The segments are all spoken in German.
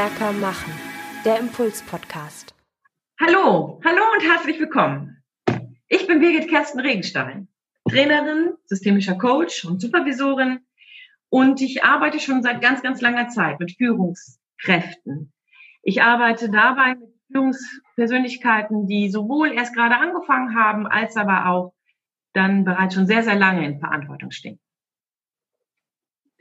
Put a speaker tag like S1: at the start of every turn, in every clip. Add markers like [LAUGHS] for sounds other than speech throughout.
S1: stärker machen. Der Impuls-Podcast.
S2: Hallo, hallo und herzlich willkommen. Ich bin Birgit Kersten Regenstein, Trainerin, systemischer Coach und Supervisorin und ich arbeite schon seit ganz, ganz langer Zeit mit Führungskräften. Ich arbeite dabei mit Führungspersönlichkeiten, die sowohl erst gerade angefangen haben, als aber auch dann bereits schon sehr, sehr lange in Verantwortung stehen.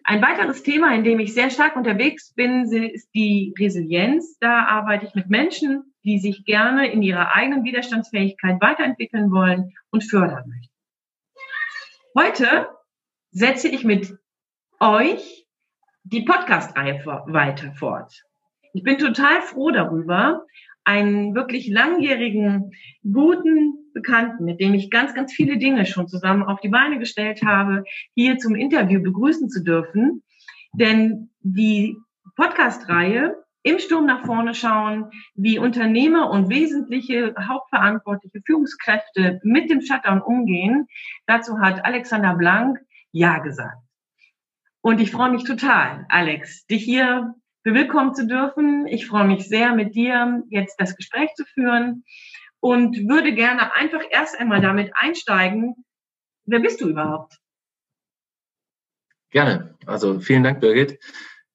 S2: Ein weiteres Thema, in dem ich sehr stark unterwegs bin, ist die Resilienz. Da arbeite ich mit Menschen, die sich gerne in ihrer eigenen Widerstandsfähigkeit weiterentwickeln wollen und fördern möchten. Heute setze ich mit euch die Podcast-Reihe weiter fort. Ich bin total froh darüber, einen wirklich langjährigen, guten Bekannten, mit dem ich ganz, ganz viele Dinge schon zusammen auf die Beine gestellt habe, hier zum Interview begrüßen zu dürfen. Denn die Podcast-Reihe im Sturm nach vorne schauen, wie Unternehmer und wesentliche hauptverantwortliche Führungskräfte mit dem Shutdown umgehen. Dazu hat Alexander Blank Ja gesagt. Und ich freue mich total, Alex, dich hier bewillkommen zu dürfen. Ich freue mich sehr, mit dir jetzt das Gespräch zu führen und würde gerne einfach erst einmal damit einsteigen. Wer bist du überhaupt?
S3: Gerne. Also vielen Dank, Birgit.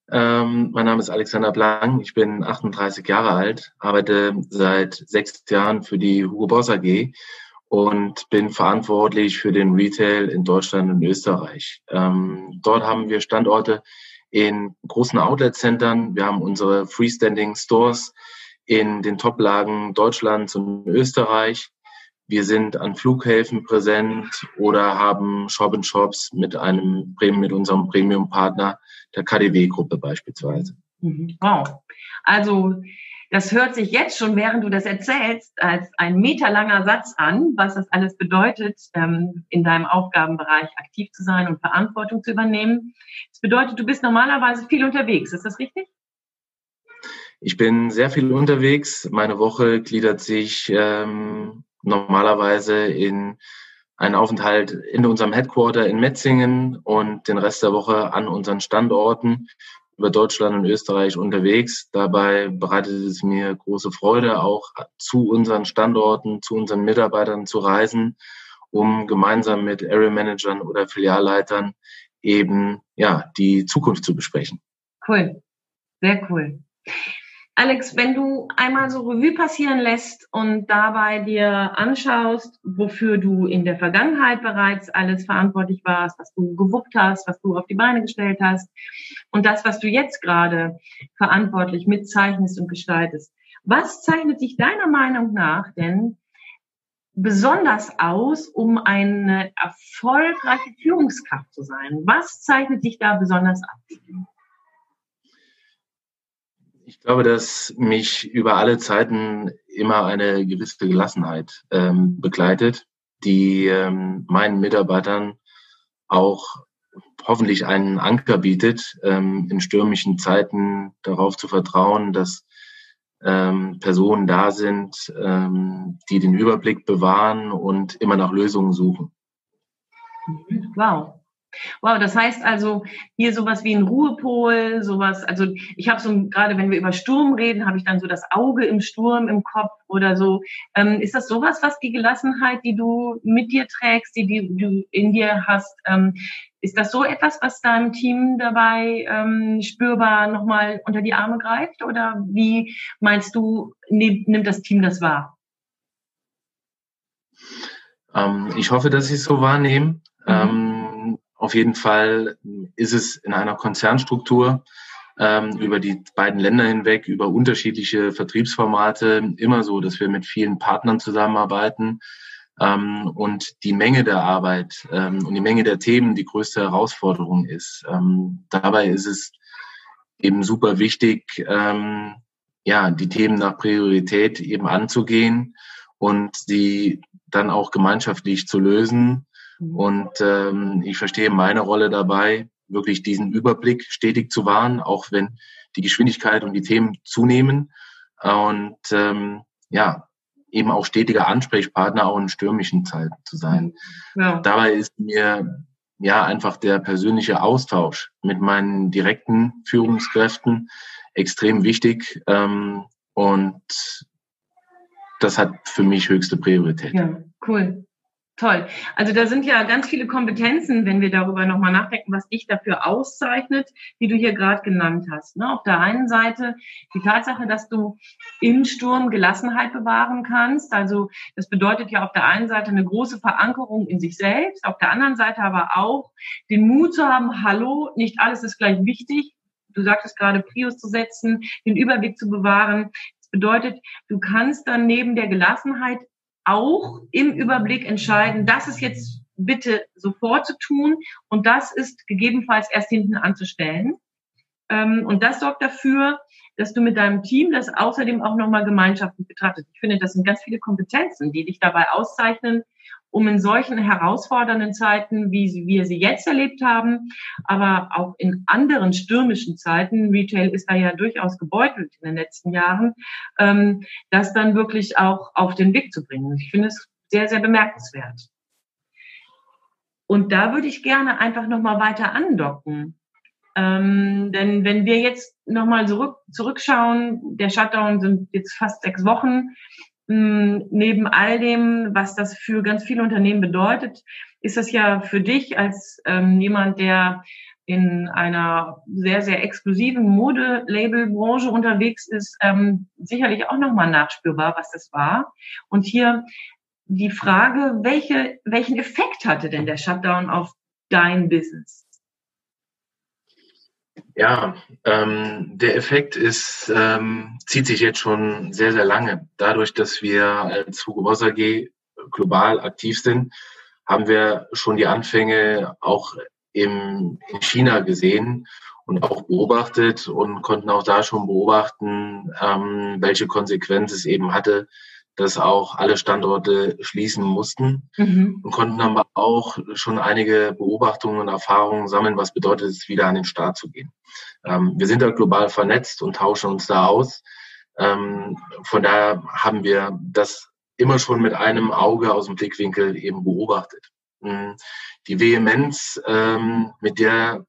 S3: Ähm, mein Name ist Alexander Blank. Ich bin 38 Jahre alt, arbeite seit sechs Jahren für die Hugo Boss AG und bin verantwortlich für den Retail in Deutschland und Österreich. Ähm, dort haben wir Standorte in großen Outlet-Centern. Wir haben unsere Freestanding Stores in den Top-Lagen Deutschlands und Österreich. Wir sind an Flughäfen präsent oder haben Shop-in-Shops mit einem mit unserem Premium-Partner der KDW-Gruppe beispielsweise.
S2: Mhm. Wow. Also das hört sich jetzt schon, während du das erzählst, als ein meterlanger Satz an, was das alles bedeutet, ähm, in deinem Aufgabenbereich aktiv zu sein und Verantwortung zu übernehmen. Das bedeutet, du bist normalerweise viel unterwegs. Ist das richtig?
S3: Ich bin sehr viel unterwegs. Meine Woche gliedert sich ähm, normalerweise in einen Aufenthalt in unserem Headquarter in Metzingen und den Rest der Woche an unseren Standorten über Deutschland und Österreich unterwegs. Dabei bereitet es mir große Freude, auch zu unseren Standorten, zu unseren Mitarbeitern zu reisen, um gemeinsam mit Area Managern oder Filialleitern eben ja die Zukunft zu besprechen.
S2: Cool, sehr cool. Alex, wenn du einmal so Revue passieren lässt und dabei dir anschaust, wofür du in der Vergangenheit bereits alles verantwortlich warst, was du gewuppt hast, was du auf die Beine gestellt hast und das, was du jetzt gerade verantwortlich mitzeichnest und gestaltest. Was zeichnet sich deiner Meinung nach denn besonders aus, um eine erfolgreiche Führungskraft zu sein? Was zeichnet dich da besonders ab?
S3: Ich glaube, dass mich über alle Zeiten immer eine gewisse Gelassenheit ähm, begleitet, die ähm, meinen Mitarbeitern auch hoffentlich einen Anker bietet, ähm, in stürmischen Zeiten darauf zu vertrauen, dass ähm, Personen da sind, ähm, die den Überblick bewahren und immer nach Lösungen suchen.
S2: Wow, Wow, das heißt also hier sowas wie ein Ruhepol, sowas, also ich habe so, gerade wenn wir über Sturm reden, habe ich dann so das Auge im Sturm im Kopf oder so. Ähm, ist das sowas, was die Gelassenheit, die du mit dir trägst, die, die du in dir hast, ähm, ist das so etwas, was deinem Team dabei ähm, spürbar nochmal unter die Arme greift? Oder wie meinst du, nimmt das Team das wahr?
S3: Ähm, ich hoffe, dass sie es so wahrnehmen. Mhm. Auf jeden Fall ist es in einer Konzernstruktur ähm, über die beiden Länder hinweg, über unterschiedliche Vertriebsformate immer so, dass wir mit vielen Partnern zusammenarbeiten ähm, und die Menge der Arbeit ähm, und die Menge der Themen die größte Herausforderung ist. Ähm, dabei ist es eben super wichtig, ähm, ja, die Themen nach Priorität eben anzugehen und sie dann auch gemeinschaftlich zu lösen Mhm. Und ähm, ich verstehe meine Rolle dabei, wirklich diesen Überblick stetig zu wahren, auch wenn die Geschwindigkeit und die Themen zunehmen. Und ähm, ja, eben auch stetiger Ansprechpartner auch in stürmischen Zeiten zu sein. Ja. Dabei ist mir ja einfach der persönliche Austausch mit meinen direkten Führungskräften extrem wichtig ähm, und das hat für mich höchste Priorität.
S2: Ja, cool. Toll. Also da sind ja ganz viele Kompetenzen, wenn wir darüber nochmal nachdenken, was dich dafür auszeichnet, wie du hier gerade genannt hast. Ne? Auf der einen Seite die Tatsache, dass du im Sturm Gelassenheit bewahren kannst. Also das bedeutet ja auf der einen Seite eine große Verankerung in sich selbst, auf der anderen Seite aber auch den Mut zu haben, hallo, nicht alles ist gleich wichtig. Du sagtest gerade, Prius zu setzen, den Überblick zu bewahren. Das bedeutet, du kannst dann neben der Gelassenheit auch im Überblick entscheiden, das ist jetzt bitte sofort zu tun und das ist gegebenenfalls erst hinten anzustellen. Ähm, und das sorgt dafür, dass du mit deinem Team das außerdem auch nochmal gemeinschaftlich betrachtest. Ich finde, das sind ganz viele Kompetenzen, die dich dabei auszeichnen, um in solchen herausfordernden Zeiten, wie wir sie jetzt erlebt haben, aber auch in anderen stürmischen Zeiten, Retail ist da ja durchaus gebeutelt in den letzten Jahren, ähm, das dann wirklich auch auf den Weg zu bringen. Ich finde es sehr, sehr bemerkenswert. Und da würde ich gerne einfach nochmal weiter andocken. Ähm, denn wenn wir jetzt nochmal zurück, zurückschauen, der Shutdown sind jetzt fast sechs Wochen, hm, neben all dem, was das für ganz viele Unternehmen bedeutet, ist das ja für dich als ähm, jemand, der in einer sehr, sehr exklusiven Modelabelbranche unterwegs ist, ähm, sicherlich auch nochmal nachspürbar, was das war. Und hier die Frage, welche, welchen Effekt hatte denn der Shutdown auf dein Business?
S3: Ja, ähm, der Effekt ist, ähm, zieht sich jetzt schon sehr, sehr lange. Dadurch, dass wir als Hugo Boss AG global aktiv sind, haben wir schon die Anfänge auch im, in China gesehen und auch beobachtet und konnten auch da schon beobachten, ähm, welche Konsequenz es eben hatte, dass auch alle Standorte schließen mussten mhm. und konnten aber auch schon einige Beobachtungen und Erfahrungen sammeln, was bedeutet es, wieder an den Start zu gehen. Ähm, wir sind da global vernetzt und tauschen uns da aus. Ähm, von daher haben wir das immer schon mit einem Auge aus dem Blickwinkel eben beobachtet. Mhm. Die Vehemenz, ähm, mit der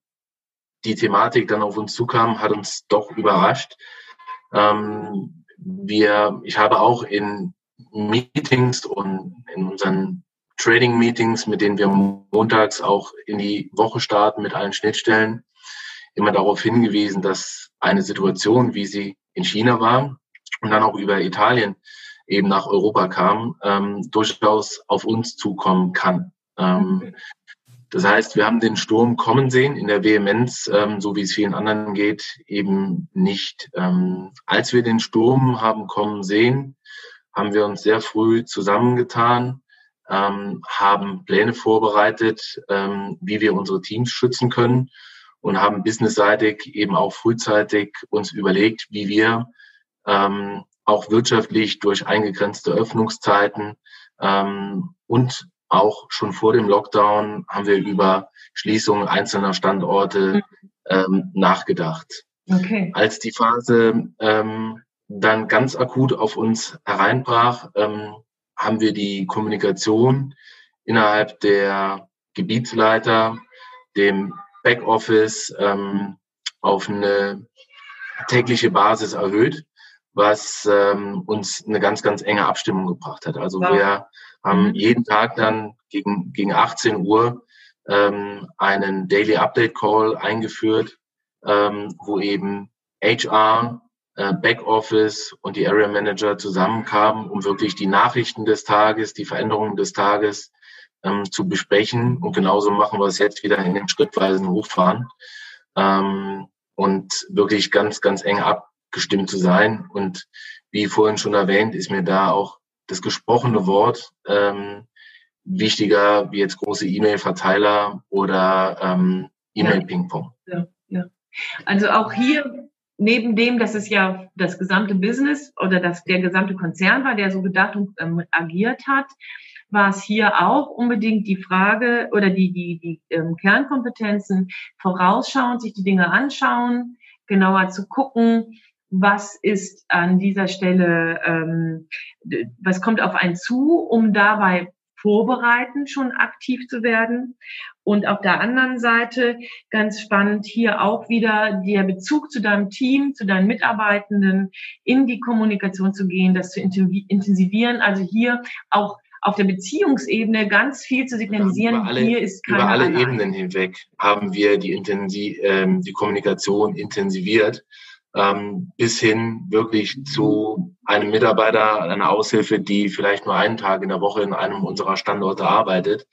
S3: die Thematik dann auf uns zukam, hat uns doch überrascht. Ähm, wir, ich habe auch in Meetings und in unseren Trading-Meetings, mit denen wir montags auch in die Woche starten mit allen Schnittstellen, immer darauf hingewiesen, dass eine Situation, wie sie in China war und dann auch über Italien eben nach Europa kam, ähm, durchaus auf uns zukommen kann. Ähm, das heißt, wir haben den Sturm kommen sehen in der Vehemenz, ähm, so wie es vielen anderen geht, eben nicht. Ähm, als wir den Sturm haben kommen sehen, haben wir uns sehr früh zusammengetan, ähm, haben Pläne vorbereitet, ähm, wie wir unsere Teams schützen können und haben businessseitig eben auch frühzeitig uns überlegt, wie wir ähm, auch wirtschaftlich durch eingegrenzte Öffnungszeiten ähm, und auch schon vor dem Lockdown haben wir über Schließungen einzelner Standorte mhm. ähm, nachgedacht. Okay. Als die Phase ähm, dann ganz akut auf uns hereinbrach, ähm, haben wir die Kommunikation innerhalb der Gebietsleiter, dem Backoffice ähm, auf eine tägliche Basis erhöht, was ähm, uns eine ganz, ganz enge Abstimmung gebracht hat. Also ja. wir haben mhm. jeden Tag dann gegen, gegen 18 Uhr ähm, einen Daily Update Call eingeführt, ähm, wo eben HR, Backoffice und die Area Manager zusammenkamen, um wirklich die Nachrichten des Tages, die Veränderungen des Tages ähm, zu besprechen. Und genauso machen wir es jetzt wieder in den schrittweisen Hochfahren ähm, und wirklich ganz, ganz eng abgestimmt zu sein. Und wie vorhin schon erwähnt, ist mir da auch das gesprochene Wort ähm, wichtiger wie jetzt große E-Mail-Verteiler oder ähm, E-Mail-Ping-Pong.
S2: Ja, ja. Also auch hier neben dem, dass es ja das gesamte Business oder dass der gesamte Konzern war, der so gedacht und ähm, agiert hat, war es hier auch unbedingt die Frage oder die, die, die ähm, Kernkompetenzen vorausschauen, sich die Dinge anschauen, genauer zu gucken, was ist an dieser Stelle, ähm, was kommt auf einen zu, um dabei vorbereiten, schon aktiv zu werden. Und auf der anderen Seite, ganz spannend, hier auch wieder der Bezug zu deinem Team, zu deinen Mitarbeitenden in die Kommunikation zu gehen, das zu intensivieren. Also hier auch auf der Beziehungsebene ganz viel zu signalisieren.
S3: Über alle,
S2: hier ist keine
S3: über alle. Ebenen hinweg haben wir die, Intensi ähm, die Kommunikation intensiviert ähm, bis hin wirklich zu einem Mitarbeiter, einer Aushilfe, die vielleicht nur einen Tag in der Woche in einem unserer Standorte arbeitet.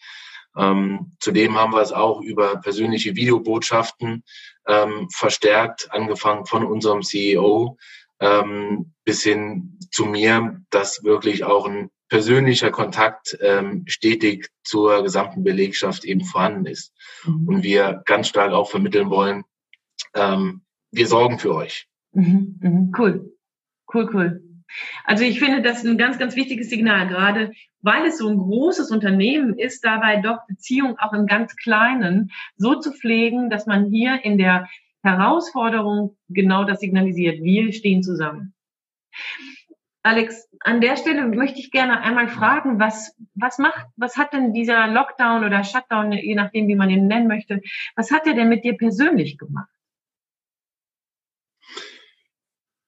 S3: Ähm, zudem haben wir es auch über persönliche Videobotschaften ähm, verstärkt, angefangen von unserem CEO ähm, bis hin zu mir, dass wirklich auch ein persönlicher Kontakt ähm, stetig zur gesamten Belegschaft eben vorhanden ist.
S2: Mhm.
S3: Und wir ganz stark auch vermitteln wollen, ähm, wir sorgen für euch.
S2: Mhm, mhm, cool, cool, cool. Also ich finde das ein ganz, ganz wichtiges Signal, gerade weil es so ein großes Unternehmen ist, dabei doch Beziehung auch im ganz Kleinen so zu pflegen, dass man hier in der Herausforderung genau das signalisiert. Wir stehen zusammen. Alex, an der Stelle möchte ich gerne einmal fragen, was, was macht, was hat denn dieser Lockdown oder Shutdown, je nachdem, wie man ihn nennen möchte, was hat er denn mit dir persönlich gemacht?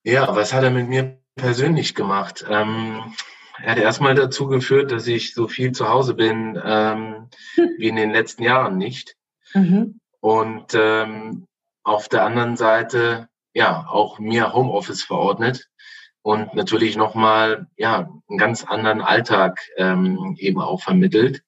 S3: Ja, was hat er mit mir persönlich gemacht? Ähm, er hat erstmal dazu geführt, dass ich so viel zu Hause bin ähm, wie in den letzten Jahren nicht.
S2: Mhm.
S3: Und ähm, auf der anderen Seite ja auch mir Homeoffice verordnet und natürlich nochmal ja einen ganz anderen Alltag ähm, eben auch vermittelt,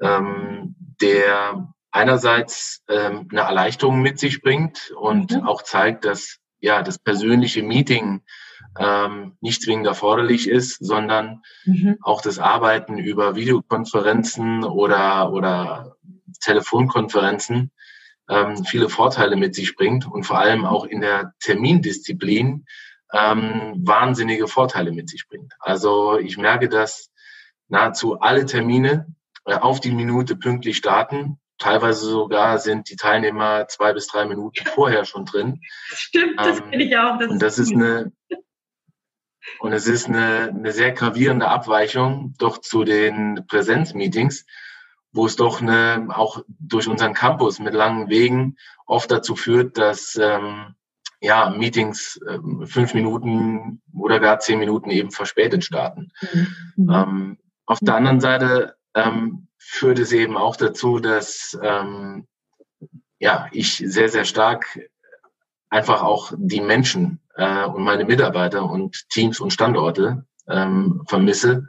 S3: ähm, der einerseits ähm, eine Erleichterung mit sich bringt und
S2: Mhm.
S3: auch zeigt, dass ja das persönliche Meeting ähm, nicht zwingend erforderlich ist, sondern
S2: Mhm.
S3: auch das Arbeiten über Videokonferenzen oder, oder Telefonkonferenzen ähm, viele Vorteile mit sich bringt und vor allem auch in der Termindisziplin ähm, wahnsinnige Vorteile mit sich bringt. Also ich merke, dass nahezu alle Termine äh, auf die Minute pünktlich starten. Teilweise sogar sind die Teilnehmer zwei bis drei Minuten vorher schon drin.
S2: Stimmt, das
S3: Ähm,
S2: finde ich auch.
S3: Und das ist eine und es ist eine, eine sehr gravierende Abweichung doch zu den Präsenzmeetings, wo es doch eine, auch durch unseren Campus mit langen Wegen oft dazu führt, dass ähm, ja, Meetings ähm, fünf Minuten oder gar zehn Minuten eben verspätet starten.
S2: Mhm.
S3: Ähm, auf der anderen Seite ähm, führt es eben auch dazu, dass ähm, ja, ich sehr, sehr stark einfach auch die Menschen äh, und meine Mitarbeiter und Teams und Standorte ähm, vermisse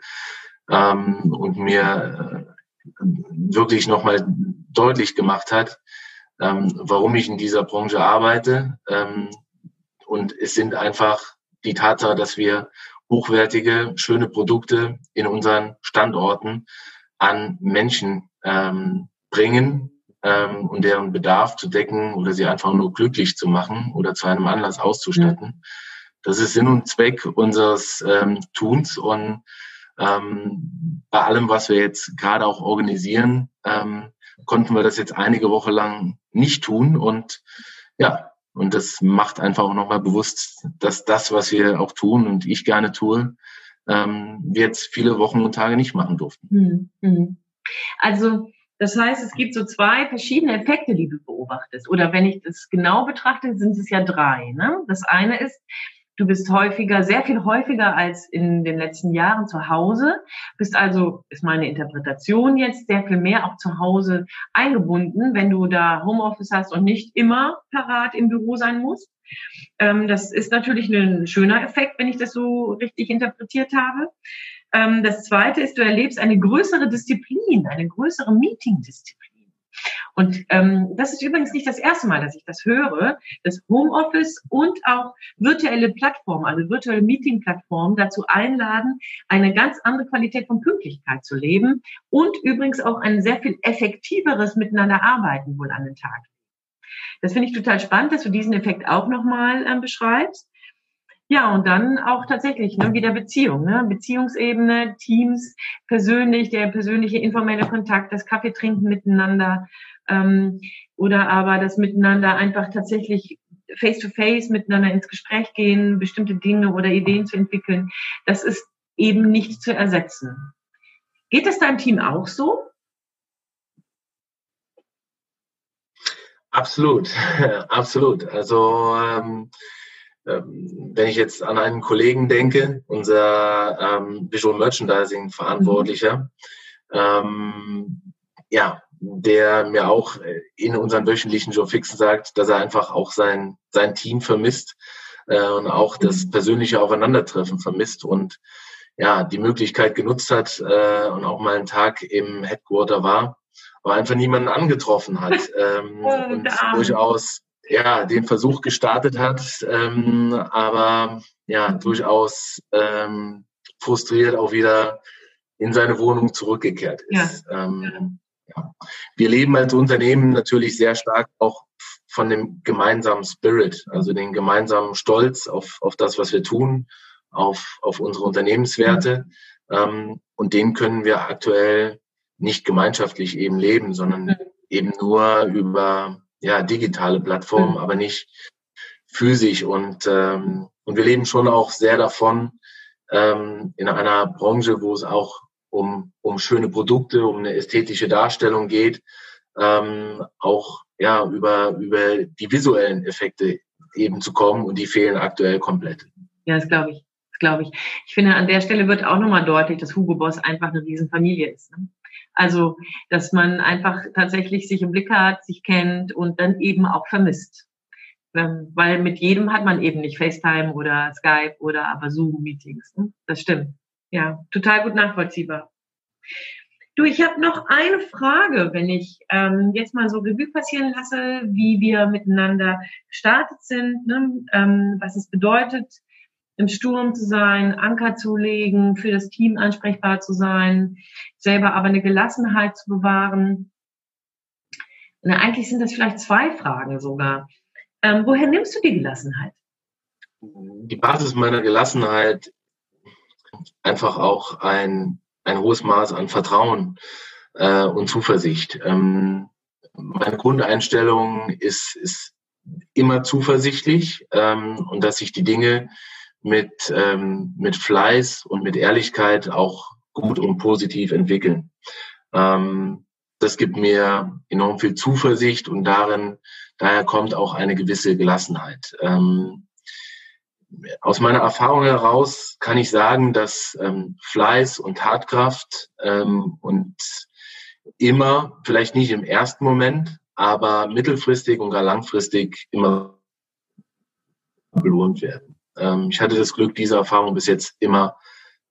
S3: ähm, und mir äh, wirklich nochmal deutlich gemacht hat, ähm, warum ich in dieser Branche arbeite. Ähm, und es sind einfach die Tatsache, dass wir hochwertige, schöne Produkte in unseren Standorten an Menschen ähm, bringen ähm, und deren Bedarf zu decken oder sie einfach nur glücklich zu machen oder zu einem Anlass auszustatten. Das ist Sinn und Zweck unseres ähm, Tuns und ähm, bei allem, was wir jetzt gerade auch organisieren, ähm, konnten wir das jetzt einige Woche lang nicht tun und ja, und das macht einfach auch nochmal bewusst, dass das, was wir auch tun und ich gerne tue, ähm, wir jetzt viele Wochen und Tage nicht machen durften.
S2: Mhm. Mhm. Also, das heißt, es gibt so zwei verschiedene Effekte, die du beobachtest. Oder wenn ich das genau betrachte, sind es ja drei. Ne? Das eine ist, du bist häufiger, sehr viel häufiger als in den letzten Jahren zu Hause, bist also, ist meine Interpretation jetzt, sehr viel mehr auch zu Hause eingebunden, wenn du da Homeoffice hast und nicht immer parat im Büro sein musst. Ähm, das ist natürlich ein schöner Effekt, wenn ich das so richtig interpretiert habe. Ähm, das zweite ist, du erlebst eine größere Disziplin, eine größere Meeting-Disziplin. Und ähm, das ist übrigens nicht das erste Mal, dass ich das höre, dass Homeoffice und auch virtuelle Plattformen, also virtuelle Meeting-Plattformen dazu einladen, eine ganz andere Qualität von Pünktlichkeit zu leben und übrigens auch ein sehr viel effektiveres Miteinander arbeiten wohl an den Tag. Das finde ich total spannend, dass du diesen Effekt auch nochmal ähm, beschreibst. Ja, und dann auch tatsächlich ne, wieder Beziehung, ne? Beziehungsebene, Teams, persönlich, der persönliche informelle Kontakt, das Kaffee trinken miteinander ähm, oder aber das Miteinander einfach tatsächlich face-to-face miteinander ins Gespräch gehen, bestimmte Dinge oder Ideen zu entwickeln. Das ist eben nicht zu ersetzen. Geht es deinem Team auch so?
S3: Absolut, [LAUGHS] absolut. Also ähm, ähm, wenn ich jetzt an einen Kollegen denke, unser ähm, Visual Merchandising Verantwortlicher, ähm, ja, der mir auch in unseren wöchentlichen Job fixen sagt, dass er einfach auch sein, sein Team vermisst äh, und auch das mhm. persönliche Aufeinandertreffen vermisst und ja, die Möglichkeit genutzt hat äh, und auch mal einen Tag im Headquarter war, aber einfach niemanden angetroffen hat [LAUGHS] ähm, oh, und durchaus ja, den Versuch gestartet hat, ähm, aber ja, durchaus ähm, frustriert auch wieder in seine Wohnung zurückgekehrt ist. Ja. Ähm, ja. Wir leben als Unternehmen natürlich sehr stark auch von dem gemeinsamen Spirit, also den gemeinsamen Stolz auf, auf das, was wir tun, auf, auf unsere Unternehmenswerte. Ähm, und den können wir aktuell nicht gemeinschaftlich eben leben, sondern eben nur über ja, digitale Plattform, mhm. aber nicht physisch. Und, ähm, und wir leben schon auch sehr davon, ähm, in einer Branche, wo es auch um, um schöne Produkte, um eine ästhetische Darstellung geht, ähm, auch ja, über, über die visuellen Effekte eben zu kommen und die fehlen aktuell komplett.
S2: Ja, das glaube ich. Das glaube ich. Ich finde, an der Stelle wird auch nochmal deutlich, dass Hugo Boss einfach eine Riesenfamilie ist. Ne? Also, dass man einfach tatsächlich sich im Blick hat, sich kennt und dann eben auch vermisst. Ähm, weil mit jedem hat man eben nicht FaceTime oder Skype oder aber Zoom-Meetings. Ne? Das stimmt. Ja, total gut nachvollziehbar. Du, ich habe noch eine Frage, wenn ich ähm, jetzt mal so Revue passieren lasse, wie wir miteinander gestartet sind, ne? ähm, was es bedeutet, im Sturm zu sein, Anker zu legen, für das Team ansprechbar zu sein, selber aber eine Gelassenheit zu bewahren. Na, eigentlich sind das vielleicht zwei Fragen sogar. Ähm, woher nimmst du die Gelassenheit?
S3: Die Basis meiner Gelassenheit einfach auch ein, ein hohes Maß an Vertrauen äh, und Zuversicht. Ähm, meine Grundeinstellung ist, ist immer zuversichtlich ähm, und dass sich die Dinge mit, ähm, mit Fleiß und mit Ehrlichkeit auch gut und positiv entwickeln. Ähm, das gibt mir enorm viel Zuversicht und darin, daher kommt auch eine gewisse Gelassenheit. Ähm, aus meiner Erfahrung heraus kann ich sagen, dass ähm, Fleiß und Tatkraft ähm, und immer, vielleicht nicht im ersten Moment, aber mittelfristig und gar langfristig immer belohnt werden. Ähm, ich hatte das Glück, diese Erfahrung bis jetzt immer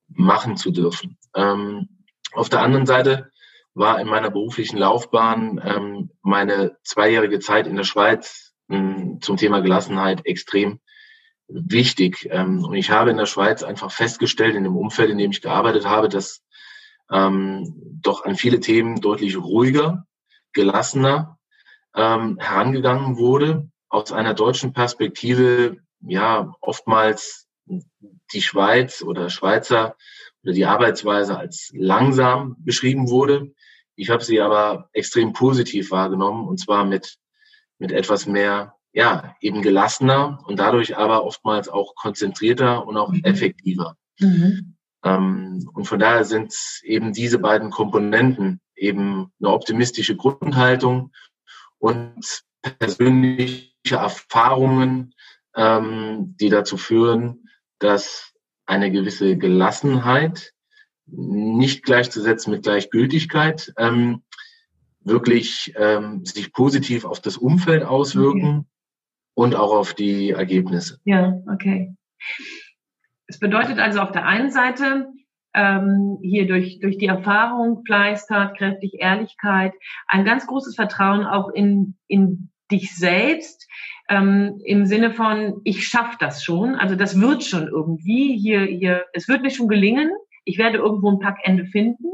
S3: machen zu dürfen. Ähm, auf der anderen Seite war in meiner beruflichen Laufbahn ähm, meine zweijährige Zeit in der Schweiz ähm, zum Thema Gelassenheit extrem wichtig. Ähm, und ich habe in der Schweiz einfach festgestellt, in dem Umfeld, in dem ich gearbeitet habe, dass ähm, doch an viele Themen deutlich ruhiger, gelassener ähm, herangegangen wurde. Aus einer deutschen Perspektive ja oftmals die Schweiz oder Schweizer oder die Arbeitsweise als langsam beschrieben wurde. Ich habe sie aber extrem positiv wahrgenommen und zwar mit, mit etwas mehr, ja, eben gelassener und dadurch aber oftmals auch konzentrierter und auch mhm. effektiver. Mhm. Ähm, und von daher sind eben diese beiden Komponenten eben eine optimistische Grundhaltung und persönliche Erfahrungen, ähm, die dazu führen, dass eine gewisse Gelassenheit nicht gleichzusetzen mit Gleichgültigkeit ähm, wirklich ähm, sich positiv auf das Umfeld auswirken. Und auch auf die Ergebnisse.
S2: Ja, okay. Es bedeutet also auf der einen Seite, ähm, hier durch, durch die Erfahrung, Fleiß, Tatkräftig, Ehrlichkeit, ein ganz großes Vertrauen auch in, in dich selbst, ähm, im Sinne von, ich schaffe das schon, also das wird schon irgendwie, hier, hier, es wird mir schon gelingen, ich werde irgendwo ein Packende finden,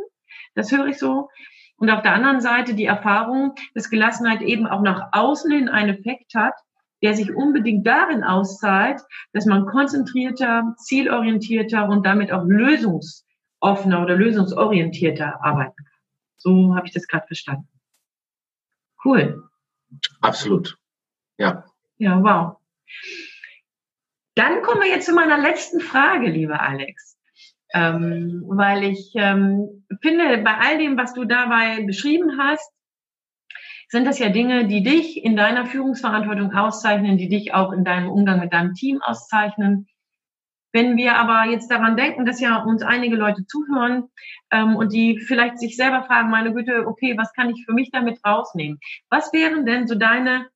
S2: das höre ich so. Und auf der anderen Seite die Erfahrung, dass Gelassenheit eben auch nach außen hin einen Effekt hat, der sich unbedingt darin auszahlt, dass man konzentrierter, zielorientierter und damit auch lösungsoffener oder lösungsorientierter arbeiten kann. So habe ich das gerade verstanden. Cool.
S3: Absolut. Ja.
S2: Ja, wow. Dann kommen wir jetzt zu meiner letzten Frage, lieber Alex. Ähm, weil ich ähm, finde, bei all dem, was du dabei beschrieben hast, sind das ja Dinge, die dich in deiner Führungsverantwortung auszeichnen, die dich auch in deinem Umgang mit deinem Team auszeichnen. Wenn wir aber jetzt daran denken, dass ja uns einige Leute zuhören ähm, und die vielleicht sich selber fragen, meine Güte, okay, was kann ich für mich damit rausnehmen? Was wären denn so deine,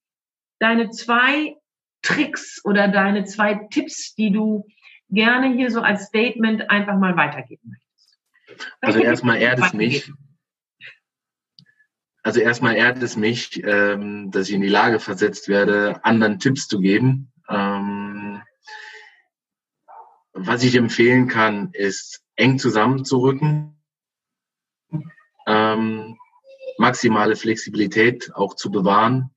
S2: deine zwei Tricks oder deine zwei Tipps, die du gerne hier so als Statement einfach mal weitergeben möchtest?
S3: Also erstmal ehrt es mich. Also erstmal ehrt es mich, ähm, dass ich in die Lage versetzt werde, anderen Tipps zu geben. Ähm, was ich empfehlen kann, ist eng zusammenzurücken, ähm, maximale Flexibilität auch zu bewahren,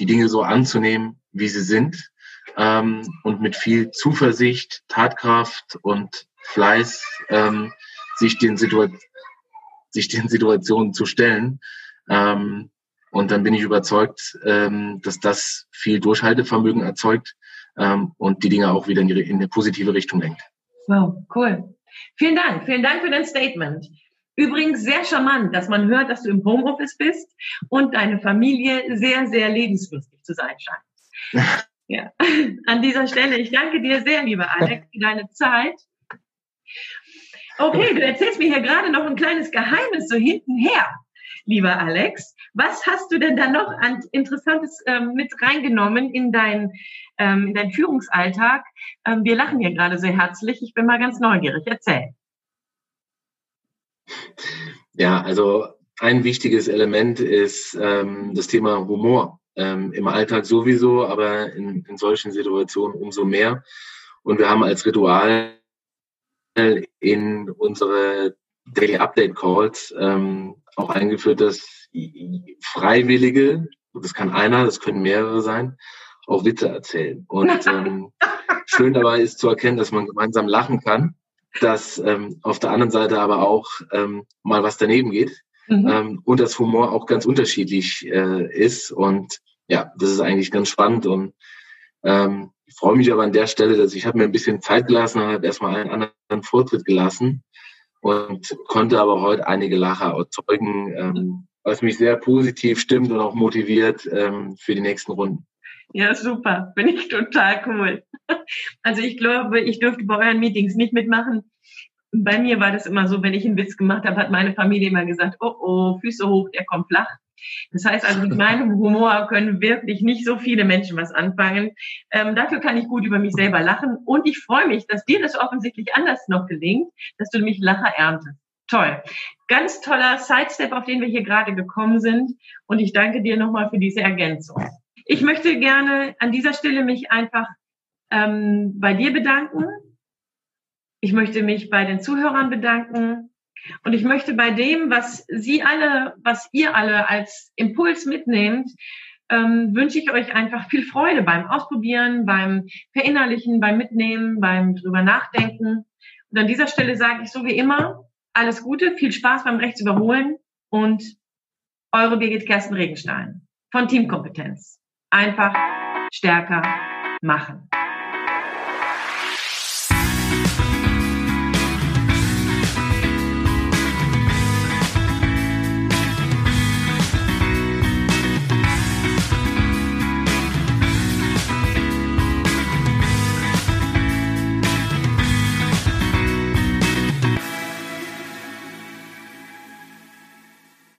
S3: die Dinge so anzunehmen, wie sie sind ähm, und mit viel Zuversicht, Tatkraft und Fleiß ähm, sich, den sich den Situationen zu stellen. Ähm, und dann bin ich überzeugt, ähm, dass das viel Durchhaltevermögen erzeugt ähm, und die Dinge auch wieder in, die, in eine positive Richtung lenkt.
S2: Wow, cool. Vielen Dank. Vielen Dank für dein Statement. Übrigens sehr charmant, dass man hört, dass du im Homeoffice bist und deine Familie sehr, sehr lebenslustig zu sein scheint. [LAUGHS] ja. An dieser Stelle, ich danke dir sehr, lieber Alex, für deine Zeit. Okay, du erzählst mir hier gerade noch ein kleines Geheimnis so hintenher, lieber Alex. Was hast du denn da noch an Interessantes ähm, mit reingenommen in dein, ähm, in deinen Führungsalltag? Ähm, wir lachen hier gerade sehr herzlich. Ich bin mal ganz neugierig. Erzähl.
S3: Ja, also ein wichtiges Element ist ähm, das Thema Humor. Ähm, Im Alltag sowieso, aber in, in solchen Situationen umso mehr. Und wir haben als Ritual in unsere Daily Update Calls ähm, auch eingeführt, dass Freiwillige, das kann einer, das können mehrere sein, auch Witze erzählen. Und [LAUGHS] ähm, schön dabei ist zu erkennen, dass man gemeinsam lachen kann, dass ähm, auf der anderen Seite aber auch ähm, mal was daneben geht mhm. ähm, und dass Humor auch ganz unterschiedlich äh, ist. Und ja, das ist eigentlich ganz spannend und ähm, ich freue mich aber an der Stelle, dass ich habe mir ein bisschen Zeit gelassen, habe erstmal einen anderen Vortritt gelassen und konnte aber heute einige Lacher erzeugen, ähm, was mich sehr positiv stimmt und auch motiviert ähm, für die nächsten Runden.
S2: Ja, super. Bin ich total cool. [LAUGHS] Also ich glaube, ich dürfte bei euren Meetings nicht mitmachen. Bei mir war das immer so, wenn ich einen Witz gemacht habe, hat meine Familie immer gesagt, oh oh, Füße hoch, der kommt flach. Das heißt also, mit meinem Humor können wirklich nicht so viele Menschen was anfangen. Ähm, dafür kann ich gut über mich selber lachen. Und ich freue mich, dass dir das offensichtlich anders noch gelingt, dass du mich Lacher erntest. Toll. Ganz toller Sidestep, auf den wir hier gerade gekommen sind. Und ich danke dir nochmal für diese Ergänzung. Ich möchte gerne an dieser Stelle mich einfach ähm, bei dir bedanken. Ich möchte mich bei den Zuhörern bedanken. Und ich möchte bei dem, was Sie alle, was ihr alle als Impuls mitnehmt, ähm, wünsche ich euch einfach viel Freude beim Ausprobieren, beim Verinnerlichen, beim Mitnehmen, beim drüber nachdenken. Und an dieser Stelle sage ich so wie immer, alles Gute, viel Spaß beim Rechtsüberholen und eure Birgit Kersten Regenstein von Teamkompetenz. Einfach stärker machen.